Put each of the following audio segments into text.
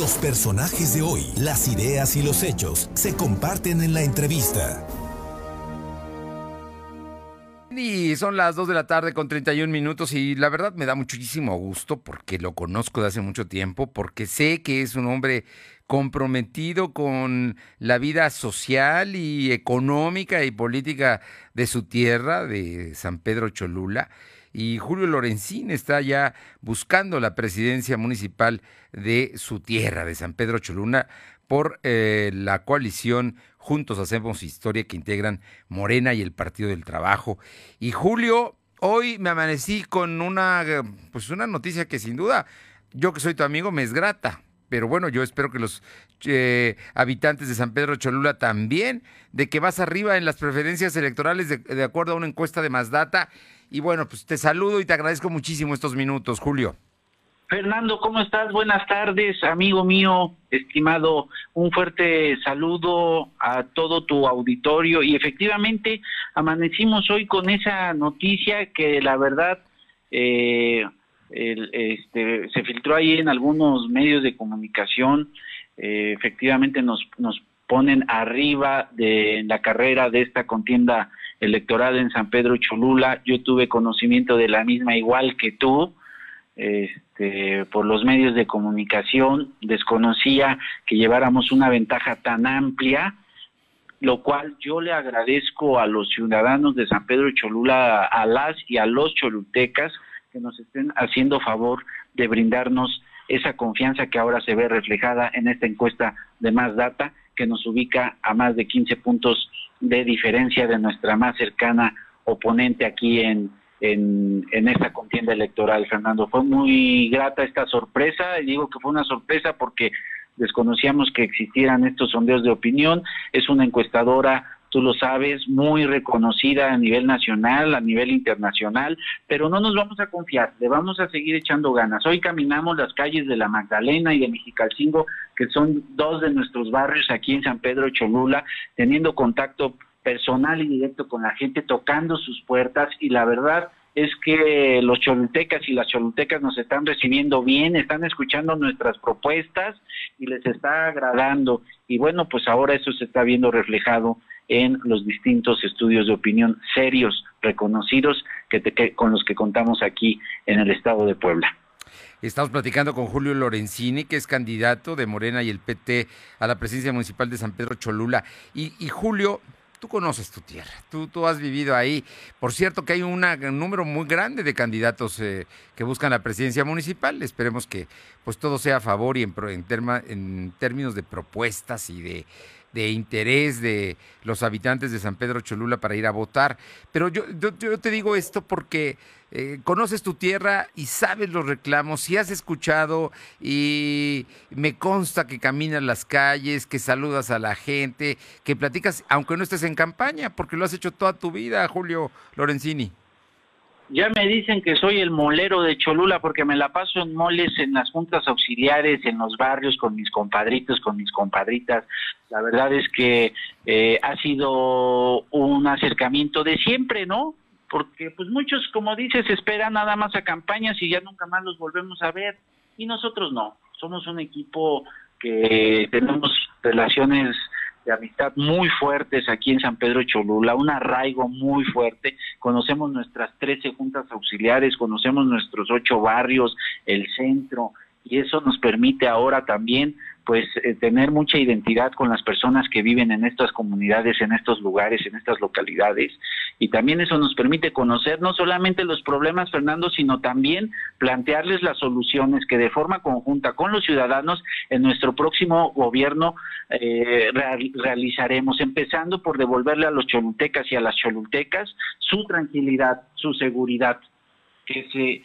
Los personajes de hoy, las ideas y los hechos se comparten en la entrevista. Y son las 2 de la tarde con 31 minutos y la verdad me da muchísimo gusto porque lo conozco de hace mucho tiempo, porque sé que es un hombre comprometido con la vida social y económica y política de su tierra, de San Pedro Cholula. Y Julio Lorenzín está ya buscando la presidencia municipal de su tierra, de San Pedro Cholula, por eh, la coalición Juntos Hacemos Historia que integran Morena y el Partido del Trabajo. Y Julio, hoy me amanecí con una, pues una noticia que sin duda, yo que soy tu amigo, me es grata. Pero bueno, yo espero que los eh, habitantes de San Pedro Cholula también, de que vas arriba en las preferencias electorales de, de acuerdo a una encuesta de Mazdata. Y bueno, pues te saludo y te agradezco muchísimo estos minutos, Julio. Fernando, ¿cómo estás? Buenas tardes, amigo mío, estimado. Un fuerte saludo a todo tu auditorio. Y efectivamente, amanecimos hoy con esa noticia que la verdad eh, este, se filtró ahí en algunos medios de comunicación. Eh, efectivamente, nos, nos ponen arriba de la carrera de esta contienda electoral en San Pedro Cholula. Yo tuve conocimiento de la misma igual que tú este, por los medios de comunicación, desconocía que lleváramos una ventaja tan amplia, lo cual yo le agradezco a los ciudadanos de San Pedro Cholula, a las y a los cholutecas, que nos estén haciendo favor de brindarnos esa confianza que ahora se ve reflejada en esta encuesta de más data, que nos ubica a más de 15 puntos de diferencia de nuestra más cercana oponente aquí en, en, en esta contienda electoral, Fernando. Fue muy grata esta sorpresa, y digo que fue una sorpresa porque desconocíamos que existieran estos sondeos de opinión. Es una encuestadora, tú lo sabes, muy reconocida a nivel nacional, a nivel internacional, pero no nos vamos a confiar, le vamos a seguir echando ganas. Hoy caminamos las calles de la Magdalena y de Mexicalcingo, que son dos de nuestros barrios aquí en San Pedro Cholula, teniendo contacto personal y directo con la gente, tocando sus puertas y la verdad es que los cholutecas y las cholutecas nos están recibiendo bien, están escuchando nuestras propuestas y les está agradando. Y bueno, pues ahora eso se está viendo reflejado en los distintos estudios de opinión serios, reconocidos, que, que con los que contamos aquí en el estado de Puebla. Estamos platicando con Julio Lorenzini, que es candidato de Morena y el PT a la presidencia municipal de San Pedro Cholula. Y, Julio, tú conoces tu tierra, tú, tú has vivido ahí. Por cierto que hay un número muy grande de candidatos eh, que buscan la presidencia municipal. Esperemos que pues todo sea a favor y en, en, en términos de propuestas y de, de, interés de los habitantes de San Pedro Cholula para ir a votar. Pero yo, yo, te digo esto porque eh, conoces tu tierra y sabes los reclamos, si has escuchado y me consta que caminas las calles, que saludas a la gente, que platicas, aunque no estés en campaña, porque lo has hecho toda tu vida, Julio Lorenzini. Ya me dicen que soy el molero de Cholula porque me la paso en moles en las juntas auxiliares, en los barrios, con mis compadritos, con mis compadritas. La verdad es que eh, ha sido un acercamiento de siempre, ¿no? porque pues muchos, como dices, esperan nada más a campañas y ya nunca más los volvemos a ver. Y nosotros no, somos un equipo que tenemos relaciones de amistad muy fuertes aquí en San Pedro Cholula, un arraigo muy fuerte, conocemos nuestras 13 juntas auxiliares, conocemos nuestros ocho barrios, el centro, y eso nos permite ahora también pues eh, tener mucha identidad con las personas que viven en estas comunidades, en estos lugares, en estas localidades. Y también eso nos permite conocer no solamente los problemas, Fernando, sino también plantearles las soluciones que de forma conjunta con los ciudadanos en nuestro próximo gobierno eh, realizaremos, empezando por devolverle a los cholutecas y a las cholutecas su tranquilidad, su seguridad que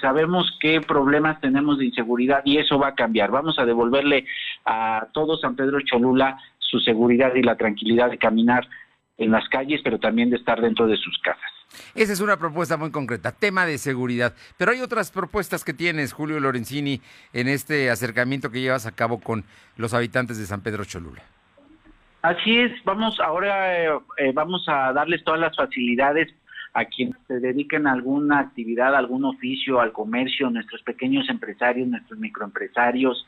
sabemos qué problemas tenemos de inseguridad y eso va a cambiar. Vamos a devolverle a todo San Pedro Cholula su seguridad y la tranquilidad de caminar en las calles, pero también de estar dentro de sus casas. Esa es una propuesta muy concreta, tema de seguridad. Pero hay otras propuestas que tienes, Julio Lorenzini, en este acercamiento que llevas a cabo con los habitantes de San Pedro Cholula. Así es, vamos ahora eh, eh, vamos a darles todas las facilidades a quienes se dediquen a alguna actividad, algún oficio, al comercio, nuestros pequeños empresarios, nuestros microempresarios,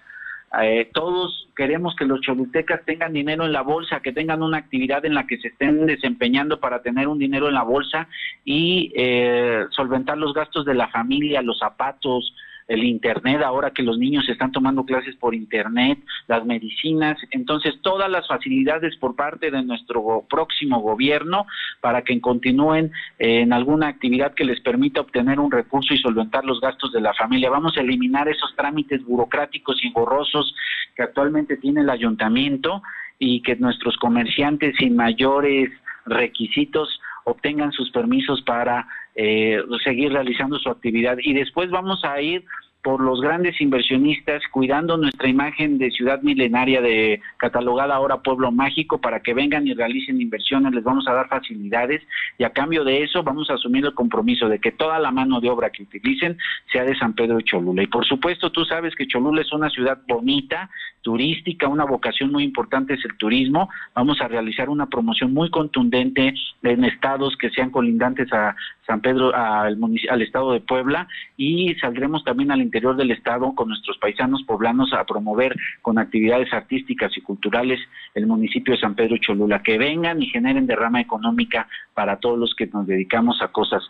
Eh, todos queremos que los cholutecas tengan dinero en la bolsa, que tengan una actividad en la que se estén desempeñando para tener un dinero en la bolsa y eh, solventar los gastos de la familia, los zapatos, el Internet, ahora que los niños están tomando clases por Internet, las medicinas, entonces todas las facilidades por parte de nuestro próximo gobierno para que continúen eh, en alguna actividad que les permita obtener un recurso y solventar los gastos de la familia. Vamos a eliminar esos trámites burocráticos y engorrosos que actualmente tiene el ayuntamiento y que nuestros comerciantes sin mayores requisitos obtengan sus permisos para eh, seguir realizando su actividad. Y después vamos a ir por los grandes inversionistas, cuidando nuestra imagen de ciudad milenaria, de catalogada ahora pueblo mágico, para que vengan y realicen inversiones, les vamos a dar facilidades y a cambio de eso vamos a asumir el compromiso de que toda la mano de obra que utilicen sea de San Pedro y Cholula. Y por supuesto, tú sabes que Cholula es una ciudad bonita, turística, una vocación muy importante es el turismo. Vamos a realizar una promoción muy contundente en estados que sean colindantes a San Pedro, al, estado de Puebla y saldremos también al interior del estado con nuestros paisanos poblanos a promover con actividades artísticas y culturales el municipio de San Pedro Cholula, que vengan y generen derrama económica para todos los que nos dedicamos a cosas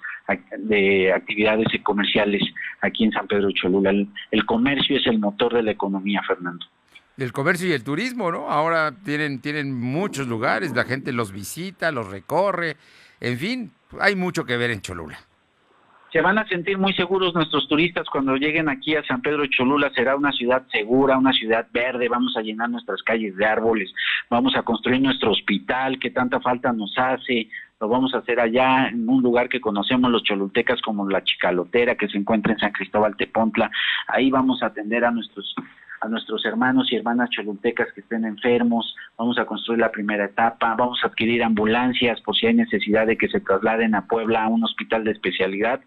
de actividades comerciales aquí en San Pedro Cholula. el comercio es el motor de la economía, Fernando del comercio y el turismo, ¿no? Ahora tienen, tienen muchos lugares, la gente los visita, los recorre, en fin, hay mucho que ver en Cholula. Se van a sentir muy seguros nuestros turistas cuando lleguen aquí a San Pedro Cholula. Será una ciudad segura, una ciudad verde. Vamos a llenar nuestras calles de árboles. Vamos a construir nuestro hospital que tanta falta nos hace. Lo vamos a hacer allá en un lugar que conocemos los cholultecas como la Chicalotera que se encuentra en San Cristóbal Tepontla. Ahí vamos a atender a nuestros a nuestros hermanos y hermanas cholultecas que estén enfermos, vamos a construir la primera etapa, vamos a adquirir ambulancias por si hay necesidad de que se trasladen a Puebla a un hospital de especialidad,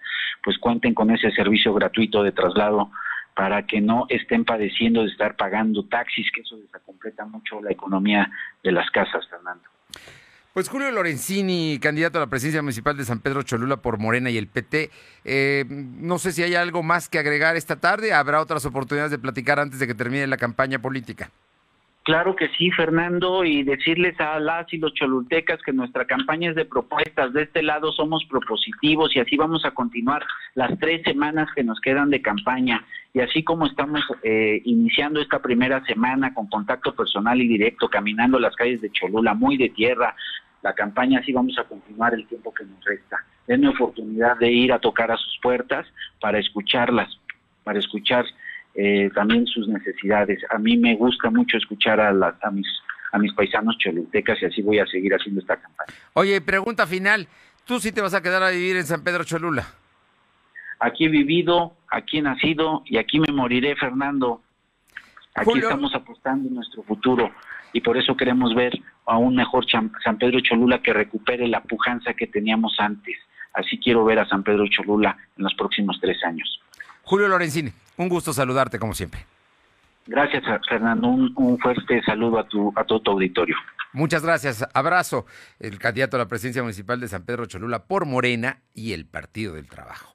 pues cuenten con ese servicio gratuito de traslado para que no estén padeciendo de estar pagando taxis, que eso desacompleta mucho la economía de las casas, Fernando. Pues Julio Lorenzini, candidato a la presidencia municipal de San Pedro Cholula por Morena y el PT. Eh, no sé si hay algo más que agregar esta tarde. Habrá otras oportunidades de platicar antes de que termine la campaña política. Claro que sí, Fernando, y decirles a las y los cholultecas que nuestra campaña es de propuestas. De este lado somos propositivos y así vamos a continuar las tres semanas que nos quedan de campaña. Y así como estamos eh, iniciando esta primera semana con contacto personal y directo, caminando las calles de Cholula, muy de tierra, la campaña así vamos a continuar el tiempo que nos resta. Denme oportunidad de ir a tocar a sus puertas para escucharlas, para escuchar eh, también sus necesidades. A mí me gusta mucho escuchar a, a mis a mis paisanos cholutecas y así voy a seguir haciendo esta campaña. Oye, pregunta final, ¿tú sí te vas a quedar a vivir en San Pedro Cholula? Aquí he vivido, aquí he nacido y aquí me moriré, Fernando. Aquí estamos apostando en nuestro futuro y por eso queremos ver a un mejor San Pedro Cholula que recupere la pujanza que teníamos antes. Así quiero ver a San Pedro Cholula en los próximos tres años. Julio Lorenzini, un gusto saludarte como siempre. Gracias, Fernando. Un, fuerte saludo a, tu, a todo tu auditorio. Muchas gracias. Abrazo. El candidato a la presidencia municipal de San Pedro Cholula por Morena y el Partido del Trabajo.